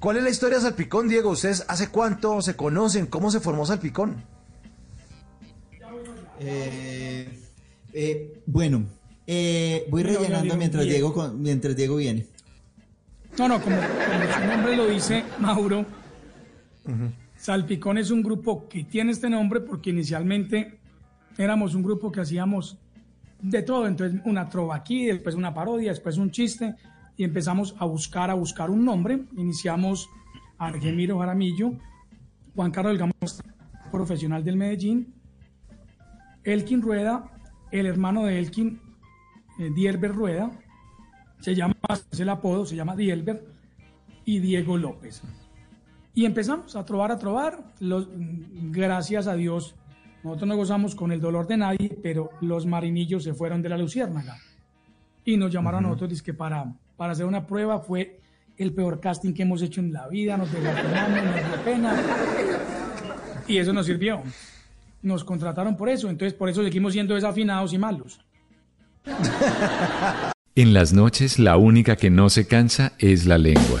¿Cuál es la historia de Salpicón, Diego? ¿Ustedes hace cuánto se conocen? ¿Cómo se formó Salpicón? Eh, eh, bueno, eh, voy rellenando mientras Diego, mientras Diego viene. No, no, como, su nombre lo dice, Mauro, Salpicón es un grupo que tiene este nombre porque inicialmente éramos un grupo que hacíamos de todo, entonces una trova aquí, después una parodia, después un chiste, y empezamos a buscar, a buscar un nombre. Iniciamos Argemiro Jaramillo, Juan Carlos Delgamos, profesional del Medellín, Elkin Rueda, el hermano de Elkin, eh, Dielber Rueda, se llama, es el apodo, se llama Dielber, y Diego López. Y empezamos a trobar, a trobar, los, gracias a Dios, nosotros no gozamos con el dolor de nadie, pero los marinillos se fueron de la luciérnaga. Y nos llamaron a nosotros que para, para hacer una prueba fue el peor casting que hemos hecho en la vida, nos desgastimos, nos dio pena. Y eso nos sirvió. Nos contrataron por eso, entonces por eso seguimos siendo desafinados y malos. En las noches la única que no se cansa es la lengua.